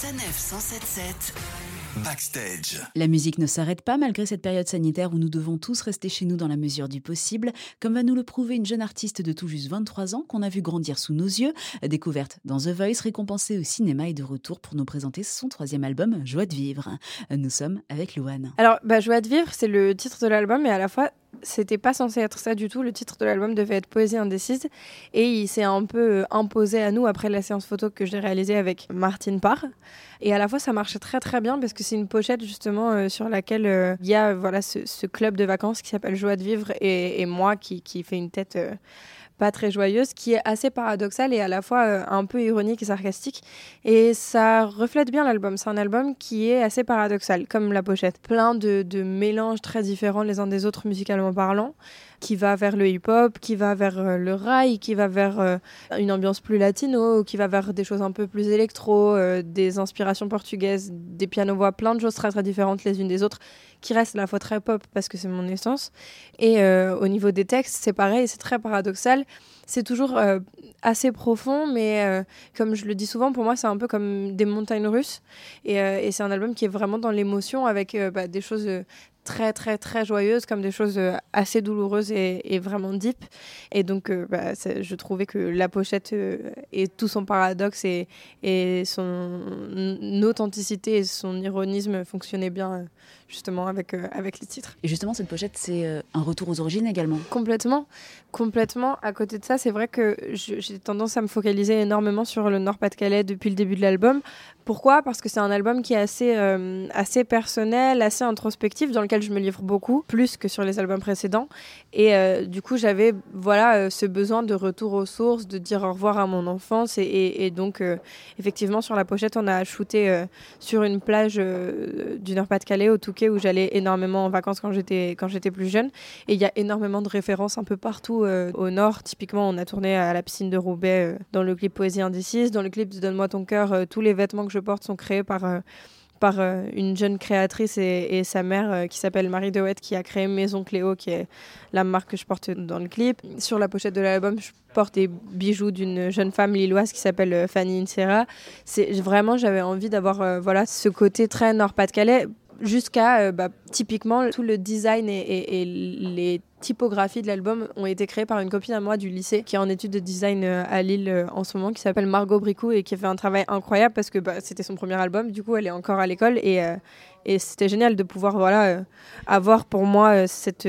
Sanef 177 Backstage. La musique ne s'arrête pas malgré cette période sanitaire où nous devons tous rester chez nous dans la mesure du possible, comme va nous le prouver une jeune artiste de tout juste 23 ans qu'on a vu grandir sous nos yeux, découverte dans The Voice, récompensée au cinéma et de retour pour nous présenter son troisième album, Joie de vivre. Nous sommes avec Louane. Alors, bah, Joie de vivre, c'est le titre de l'album, et à la fois, c'était pas censé être ça du tout. Le titre de l'album devait être Poésie indécise, et il s'est un peu euh, imposé à nous après la séance photo que j'ai réalisée avec Martine Parr. Et à la fois, ça marchait très très bien parce que c'est une pochette justement euh, sur laquelle euh, il y a voilà ce, club de vacances qui s'appelle Joie de vivre et, moi qui, qui fait une tête pas très joyeuse, qui est assez paradoxale et à la fois euh, un peu ironique et sarcastique. Et ça reflète bien l'album. C'est un album qui est assez paradoxal, comme la pochette. Plein de, mélanges très différents les uns des autres musicalement parlant qui va vers le hip-hop, qui va vers euh, le rail, qui va vers euh, une ambiance plus latino, qui va vers des choses un peu plus électro, des inspirations portugaises, des pianos-voix, plein de choses très très différentes les unes des autres, qui restent à la fois très pop parce que c'est mon essence. Et au niveau des textes, c'est pareil, c'est très paradoxal c'est toujours euh, assez profond, mais euh, comme je le dis souvent, pour moi, c'est un peu comme des montagnes russes. Et, euh, c'est un album qui est vraiment dans l'émotion avec bah, des choses très très très joyeuses comme des choses assez douloureuses et, vraiment deep et donc bah, je trouvais que la pochette et tout son paradoxe et son authenticité et son ironisme fonctionnaient bien justement avec, avec les titres. Et justement cette pochette c'est un retour aux origines également Complètement, complètement. À côté de ça c'est vrai que j'ai tendance à me focaliser énormément sur le Nord-Pas-de-Calais depuis le début de l'album. Pourquoi? Parce que c'est un album qui est assez, euh, assez personnel, assez introspectif, dans lequel je me livre beaucoup, plus que sur les albums précédents. Et euh, du coup, j'avais voilà, euh, ce besoin de retour aux sources, de dire au revoir à mon enfance. Et, donc, effectivement, sur la pochette, on a shooté sur une plage du Nord-Pas-de-Calais, au Où j'allais énormément en vacances quand j'étais plus jeune. Et il y a énormément de références un peu partout au nord. Typiquement, on a tourné à la piscine de Roubaix dans le clip Poésie indécise. Dans le clip Donne-moi ton cœur, tous les vêtements que je porte sont créés par euh, par euh, une jeune créatrice et, sa mère euh, qui s'appelle Marie Dewett qui a créé Maison Cléo qui est la marque que je porte dans le clip. Sur la pochette de l'album, je porte des bijoux d'une jeune femme lilloise qui s'appelle Fanny Insera. C'est vraiment j'avais envie d'avoir voilà ce côté très Nord-Pas-de-Calais jusqu'à euh, bah, typiquement tout le design et, les typographies de l'album ont été créées par une copine à moi du lycée qui est en études de design euh, à Lille euh, en ce moment qui s'appelle Margot Bricou et qui a fait un travail incroyable parce que bah, c'était son premier album. Du coup elle est encore à l'école et, et c'était génial de pouvoir voilà avoir pour moi cette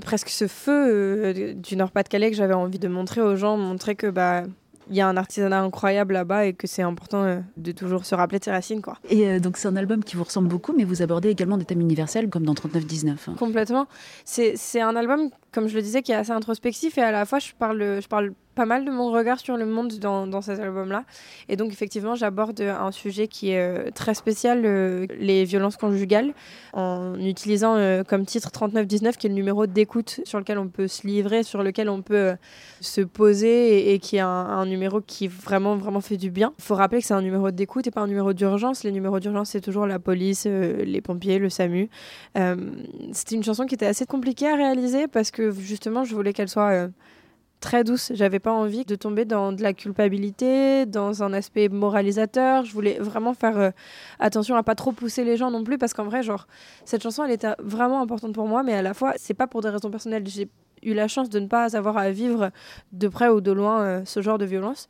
presque ce feu du Nord-Pas-de-Calais que j'avais envie de montrer aux gens montrer que bah il y a un artisanat incroyable là-bas et que c'est important euh, de toujours se rappeler de ses racines. Quoi. Et euh, donc c'est un album qui vous ressemble beaucoup, mais vous abordez également des thèmes universels comme dans 3919. Complètement. C'est un album, comme je le disais, qui est assez introspectif et à la fois je parle, je parle pas mal de mon regard sur le monde dans, dans cet album-là. Et donc, effectivement, j'aborde un sujet qui est euh, très spécial, euh, les violences conjugales, en utilisant euh, comme titre 3919, qui est le numéro d'écoute sur lequel on peut se livrer, sur lequel on peut se poser et, qui est un, numéro qui vraiment, vraiment fait du bien. Il faut rappeler que c'est un numéro d'écoute et pas un numéro d'urgence. Les numéros d'urgence, c'est toujours la police, les pompiers, le SAMU. C'était une chanson qui était assez compliquée à réaliser parce que justement, je voulais qu'elle soit très douce. J'avais pas envie de tomber dans de la culpabilité, dans un aspect moralisateur. Je voulais vraiment faire euh, attention à pas trop pousser les gens non plus parce qu'en vrai, genre, cette chanson, elle était vraiment importante pour moi, mais à la fois, c'est pas pour des raisons personnelles. J'ai eu la chance de ne pas avoir à vivre de près ou de loin euh, ce genre de violence.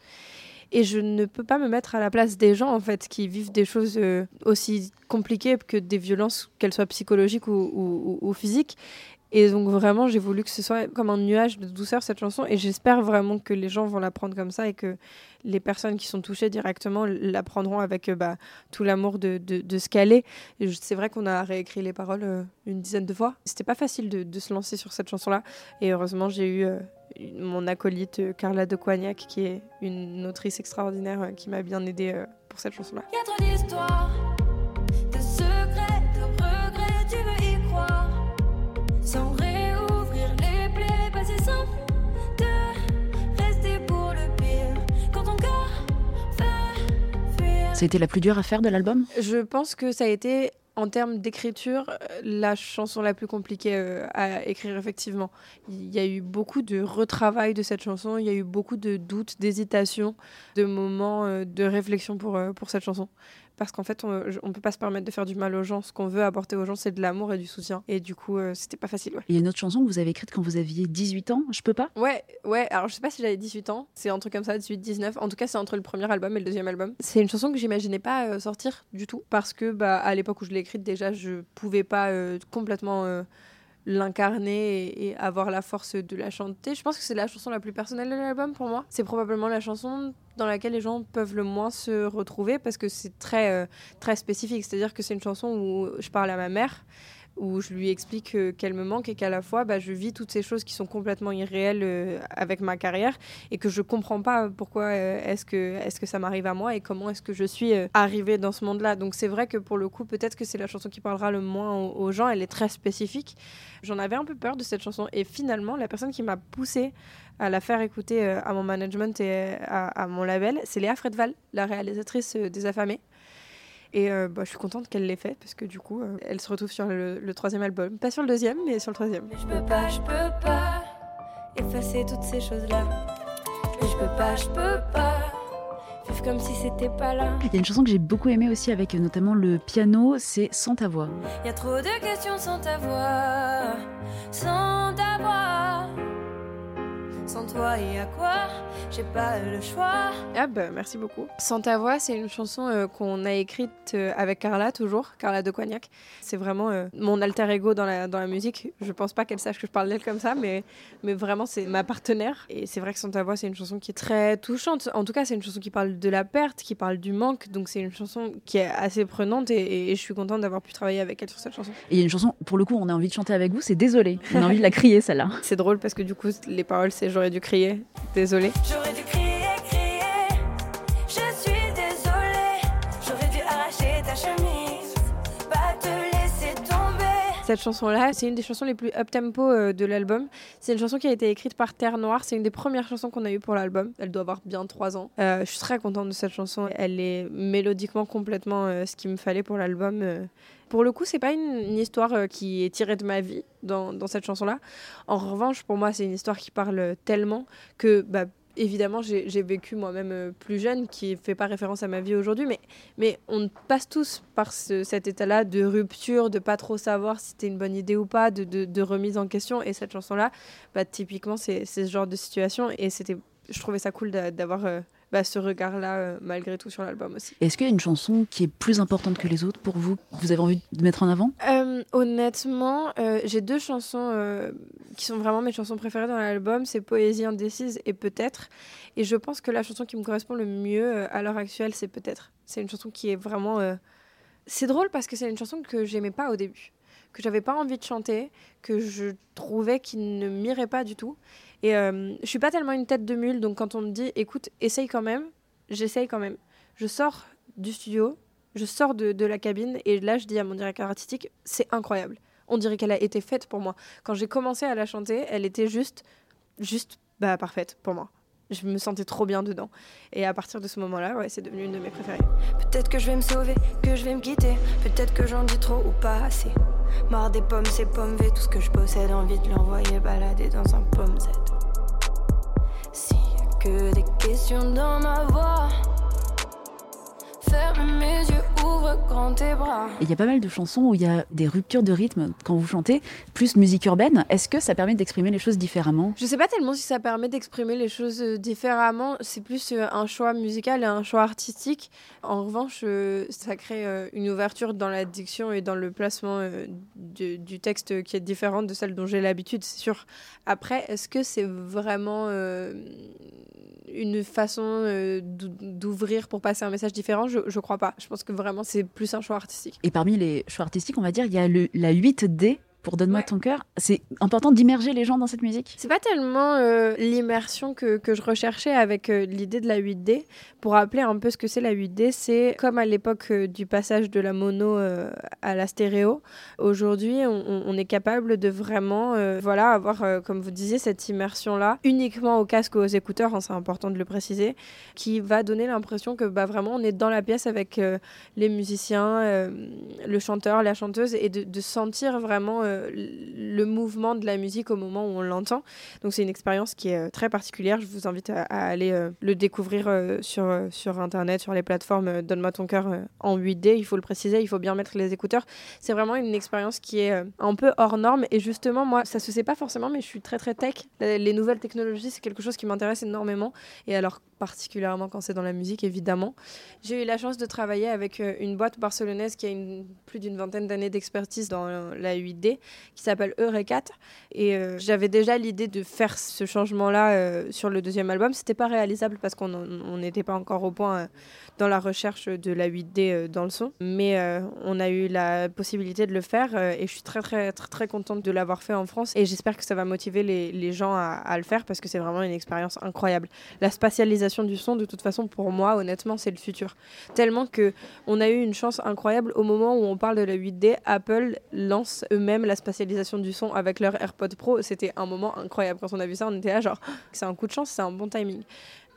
Et je ne peux pas me mettre à la place des gens, en fait, qui vivent des choses euh, aussi compliquées que des violences, qu'elles soient psychologiques ou physiques. Et donc vraiment, j'ai voulu que ce soit comme un nuage de douceur cette chanson. Et j'espère vraiment que les gens vont la prendre comme ça et que les personnes qui sont touchées directement la prendront avec euh, bah, tout l'amour de, de, ce qu'elle est. C'est vrai qu'on a réécrit les paroles euh, une dizaine de fois. C'était pas facile de, se lancer sur cette chanson-là. Et heureusement, j'ai eu euh, mon acolyte Carla de Coignac, qui est une autrice extraordinaire, qui m'a bien aidée pour cette chanson-là. C'était la plus dure à faire de l'album? Je pense que ça a été en termes d'écriture, la chanson la plus compliquée à écrire, effectivement. Il y a eu beaucoup de retravail de cette chanson, il y a eu beaucoup de doutes, d'hésitations, de moments de réflexion pour, pour cette chanson parce qu'en fait, on ne peut pas se permettre de faire du mal aux gens. Ce qu'on veut apporter aux gens, c'est de l'amour et du soutien. Et du coup, euh, c'était pas facile. Il y a une autre chanson que vous avez écrite quand vous aviez 18 ans, Je peux pas? Ouais, ouais. Alors, je sais pas si j'avais 18 ans. C'est un truc comme ça, 18, 19. En tout cas, c'est entre le premier album et le deuxième album. C'est une chanson que j'imaginais pas euh, sortir du tout. Parce que, bah, à l'époque où je l'ai écrite, déjà, je pouvais pas euh, complètement l'incarner et, avoir la force de la chanter. Je pense que c'est la chanson la plus personnelle de l'album pour moi. C'est probablement la chanson dans laquelle les gens peuvent le moins se retrouver parce que c'est très, euh, très spécifique. C'est-à-dire que c'est une chanson où je parle à ma mère où je lui explique euh, qu'elle me manque et qu'à la fois bah, je vis toutes ces choses qui sont complètement irréelles euh, avec ma carrière et que je comprends pas pourquoi euh, est-ce que, est que ça m'arrive à moi et comment est-ce que je suis arrivée dans ce monde-là. Donc c'est vrai que pour le coup, peut-être que c'est la chanson qui parlera le moins aux, gens, elle est très spécifique. J'en avais un peu peur de cette chanson et finalement, la personne qui m'a poussée à la faire écouter à mon management et à, à mon label, c'est Léa Fredval, la réalisatrice des Affamés. Et euh, bah, je suis contente qu'elle l'ait fait parce que du coup, euh, elle se retrouve sur le, le, troisième album. Pas sur le deuxième, mais sur le troisième. je peux pas, je peux pas effacer toutes ces choses-là. je peux pas, je peux pas vivre comme si c'était pas là. Il y a une chanson que j'ai beaucoup aimée aussi avec euh, notamment le piano, c'est Sans ta voix. Il y a trop de questions sans ta voix, sans ta voix. Sans toi et à quoi J'ai pas le choix. Ah bah merci beaucoup. Sans ta voix, c'est une chanson euh, qu'on a écrite euh, avec Carla toujours, Carla de Cognac. C'est vraiment euh, mon alter ego dans la, dans la musique. Je pense pas qu'elle sache que je parle d'elle comme ça, mais, mais vraiment c'est ma partenaire. Et c'est vrai que Sans ta voix, c'est une chanson qui est très touchante. En tout cas, c'est une chanson qui parle de la perte, qui parle du manque. Donc c'est une chanson qui est assez prenante et, je suis contente d'avoir pu travailler avec elle sur cette chanson. Et il y a une chanson, pour le coup, on a envie de chanter avec vous, c'est Désolé. On a envie de la crier celle-là. C'est drôle parce que du coup, les paroles, c'est j'aurais dû crier. Désolée. J'aurais dû crier, crier. Je suis désolée. J'aurais dû arracher ta chemise. Pas te laisser tomber. Cette chanson-là, c'est une des chansons les plus up-tempo euh, de l'album. C'est une chanson qui a été écrite par Terre Noire. C'est une des premières chansons qu'on a eues pour l'album. Elle doit avoir bien trois ans. Euh, je suis très contente de cette chanson. Elle est mélodiquement complètement euh, ce qu'il me fallait pour l'album. Pour le coup, c'est pas une, histoire euh, qui est tirée de ma vie dans, cette chanson-là. En revanche, pour moi, c'est une histoire qui parle tellement que, bah, évidemment, j'ai vécu moi-même euh, plus jeune, qui fait pas référence à ma vie aujourd'hui, mais, on passe tous par cet état-là de rupture, de pas trop savoir si c'était une bonne idée ou pas, de, de, remise en question. Et cette chanson-là, bah, typiquement, c'est ce genre de situation. Et c'était, je trouvais ça cool d'avoir euh, bah, ce regard-là, euh, malgré tout, sur l'album aussi. Est-ce qu'il y a une chanson qui est plus importante que les autres pour vous, que vous avez envie de mettre en avant? Euh, Honnêtement, euh, j'ai deux chansons qui sont vraiment mes chansons préférées dans l'album. C'est Poésie indécise et Peut-être. Et je pense que la chanson qui me correspond le mieux à l'heure actuelle, c'est Peut-être. C'est une chanson qui est vraiment... C'est drôle parce que c'est une chanson que j'aimais pas au début que j'avais pas envie de chanter, que je trouvais qu'il ne m'irait pas du tout. Et euh, je suis pas tellement une tête de mule, donc quand on me dit écoute, essaye quand même, j'essaye quand même. Je sors du studio, je sors de, de la cabine et là je dis à mon directeur artistique c'est incroyable. On dirait qu'elle a été faite pour moi. Quand j'ai commencé à la chanter, elle était juste, juste bah, parfaite pour moi. Je me sentais trop bien dedans. Et à partir de ce moment-là, ouais, c'est devenu une de mes préférées. Peut-être que je vais me sauver, que je vais me quitter. Peut-être que j'en dis trop ou pas assez. Marre des pommes, c'est pommes V, tout ce que je possède, envie de l'envoyer balader dans un pomme Z. S'il y a que des questions dans ma voix, ferme mes yeux. Il y a pas mal de chansons où il y a des ruptures de rythme quand vous chantez, plus musique urbaine. Est-ce que ça permet d'exprimer les choses différemment? Je sais pas tellement si ça permet d'exprimer les choses euh, différemment. C'est plus euh, un choix musical et un choix artistique. En revanche, euh, ça crée une ouverture dans la diction et dans le placement du, texte qui est différente de celle dont j'ai l'habitude, c'est sûr. Après, est-ce que c'est vraiment une façon d'ouvrir pour passer un message différent? Je, je crois pas. Je pense que vraiment c'est plus un choix artistique. Et parmi les choix artistiques, on va dire, il y a le, la 8D pour Donne-moi ton cœur. C'est important d'immerger les gens dans cette musique C'est pas tellement euh, l'immersion que, que, je recherchais avec euh, l'idée de la 8D. Pour rappeler un peu ce que c'est la 8D, c'est comme à l'époque euh, du passage de la mono à la stéréo. Aujourd'hui, on, on, est capable de vraiment voilà, avoir, comme vous disiez, cette immersion-là, uniquement au casque ou aux écouteurs, hein, c'est important de le préciser, qui va donner l'impression que bah, vraiment on est dans la pièce avec les musiciens, le chanteur, la chanteuse, et de, de sentir vraiment le mouvement de la musique au moment où on l'entend. Donc c'est une expérience qui est euh, très particulière. Je vous invite à, aller euh, le découvrir euh, sur, sur Internet, sur les plateformes Donne-moi ton cœur en 8D. Il faut le préciser, il faut bien mettre les écouteurs. C'est vraiment une expérience qui est un peu hors norme. Et justement, moi, ça se sait pas forcément, mais je suis très très tech. Les nouvelles technologies, c'est quelque chose qui m'intéresse énormément. Et alors particulièrement quand c'est dans la musique, évidemment. J'ai eu la chance de travailler avec une boîte barcelonaise qui a plus d'une vingtaine d'années d'expertise dans la 8D qui s'appelle Eureka. Et euh, j'avais déjà l'idée de faire ce changement-là euh, sur le deuxième album. C'était pas réalisable parce qu'on n'était pas encore au point euh, dans la recherche de la 8D dans le son. Mais on a eu la possibilité de le faire et je suis très, très, très, très contente de l'avoir fait en France. Et j'espère que ça va motiver les, les gens à, à, le faire parce que c'est vraiment une expérience incroyable. La spatialisation du son, de toute façon, pour moi, honnêtement, c'est le futur. Tellement que on a eu une chance incroyable au moment où on parle de la 8D, Apple lance eux-mêmes la spatialisation du son avec leur AirPod Pro, c'était un moment incroyable. Quand on a vu ça, on était là genre, c'est un coup de chance, c'est un bon timing.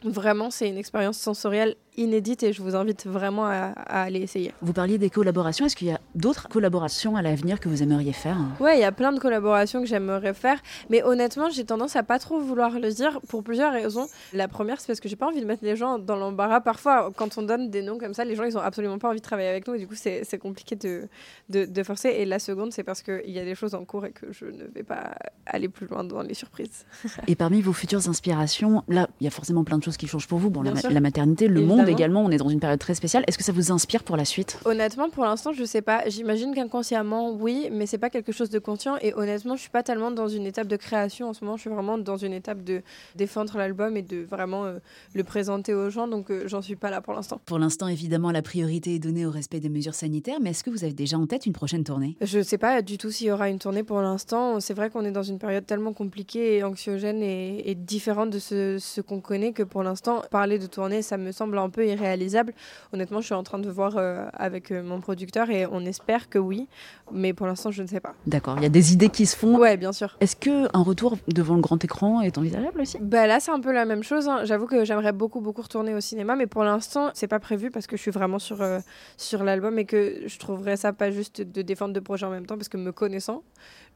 Vraiment, c'est une expérience sensorielle inédite et je vous invite vraiment à, aller essayer. Vous parliez des collaborations. Est-ce qu'il y a d'autres collaborations à l'avenir que vous aimeriez faire? Ouais, il y a plein de collaborations que j'aimerais faire, mais honnêtement, j'ai tendance à pas trop vouloir le dire pour plusieurs raisons. La première, c'est parce que j'ai pas envie de mettre les gens dans l'embarras. Parfois, quand on donne des noms comme ça, les gens ils ont absolument pas envie de travailler avec nous et du coup, c'est compliqué de, de, de, forcer. Et la seconde, c'est parce qu'il y a des choses en cours et que je ne vais pas aller plus loin dans les surprises. et parmi vos futures inspirations, là, il y a forcément plein de choses qui changent pour vous. Bon, la, la, maternité, le monde également, on est dans une période très spéciale. Est-ce que ça vous inspire pour la suite? Honnêtement, pour l'instant, je sais pas. J'imagine qu'inconsciemment, oui, mais c'est pas quelque chose de conscient. Et honnêtement, je suis pas tellement dans une étape de création en ce moment. Je suis vraiment dans une étape de défendre l'album et de vraiment euh, le présenter aux gens. Donc, euh, j'en suis pas là pour l'instant. Pour l'instant, évidemment, la priorité est donnée au respect des mesures sanitaires. Mais est-ce que vous avez déjà en tête une prochaine tournée? Je sais pas du tout s'il y aura une tournée pour l'instant. C'est vrai qu'on est dans une période tellement compliquée et anxiogène et, et différente de ce, ce qu'on connaît que pour l'instant, parler de tournée, ça me semble un peu irréalisable. Honnêtement, je suis en train de voir euh, avec euh, mon producteur et on espère que oui, mais pour l'instant, je ne sais pas. D'accord, il y a des idées qui se font. Ouais, bien sûr. Est-ce que un retour devant le grand écran est envisageable aussi? Bah là, c'est un peu la même chose. Hein. J'avoue que j'aimerais beaucoup beaucoup retourner au cinéma, mais pour l'instant, c'est pas prévu parce que je suis vraiment sur euh, sur l'album et que je trouverais ça pas juste de défendre deux projets en même temps parce que me connaissant,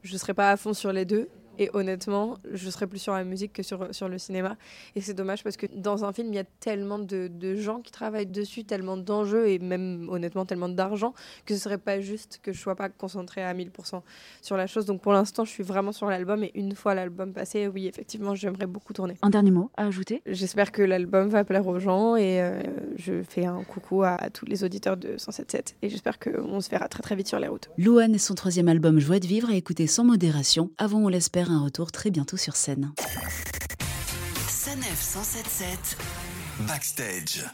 je serais pas à fond sur les deux et honnêtement, je serais plus sur la musique que sur, sur le cinéma. Et c'est dommage parce que dans un film, il y a tellement de, de gens qui travaillent dessus, tellement d'enjeux et même honnêtement tellement d'argent que ce serait pas juste que je sois pas concentrée à 1000% sur la chose. Donc pour l'instant, je suis vraiment sur l'album et une fois l'album passé, oui, effectivement, j'aimerais beaucoup tourner. Un dernier mot à ajouter? J'espère que l'album va plaire aux gens et euh, je fais un coucou à, tous les auditeurs de 107.7 et j'espère qu'on se verra très très vite sur les routes. Louane et son troisième album Joie de vivre à écouter sans modération. Avant, on l'espère un retour très bientôt sur scène. Sanef 177 Backstage.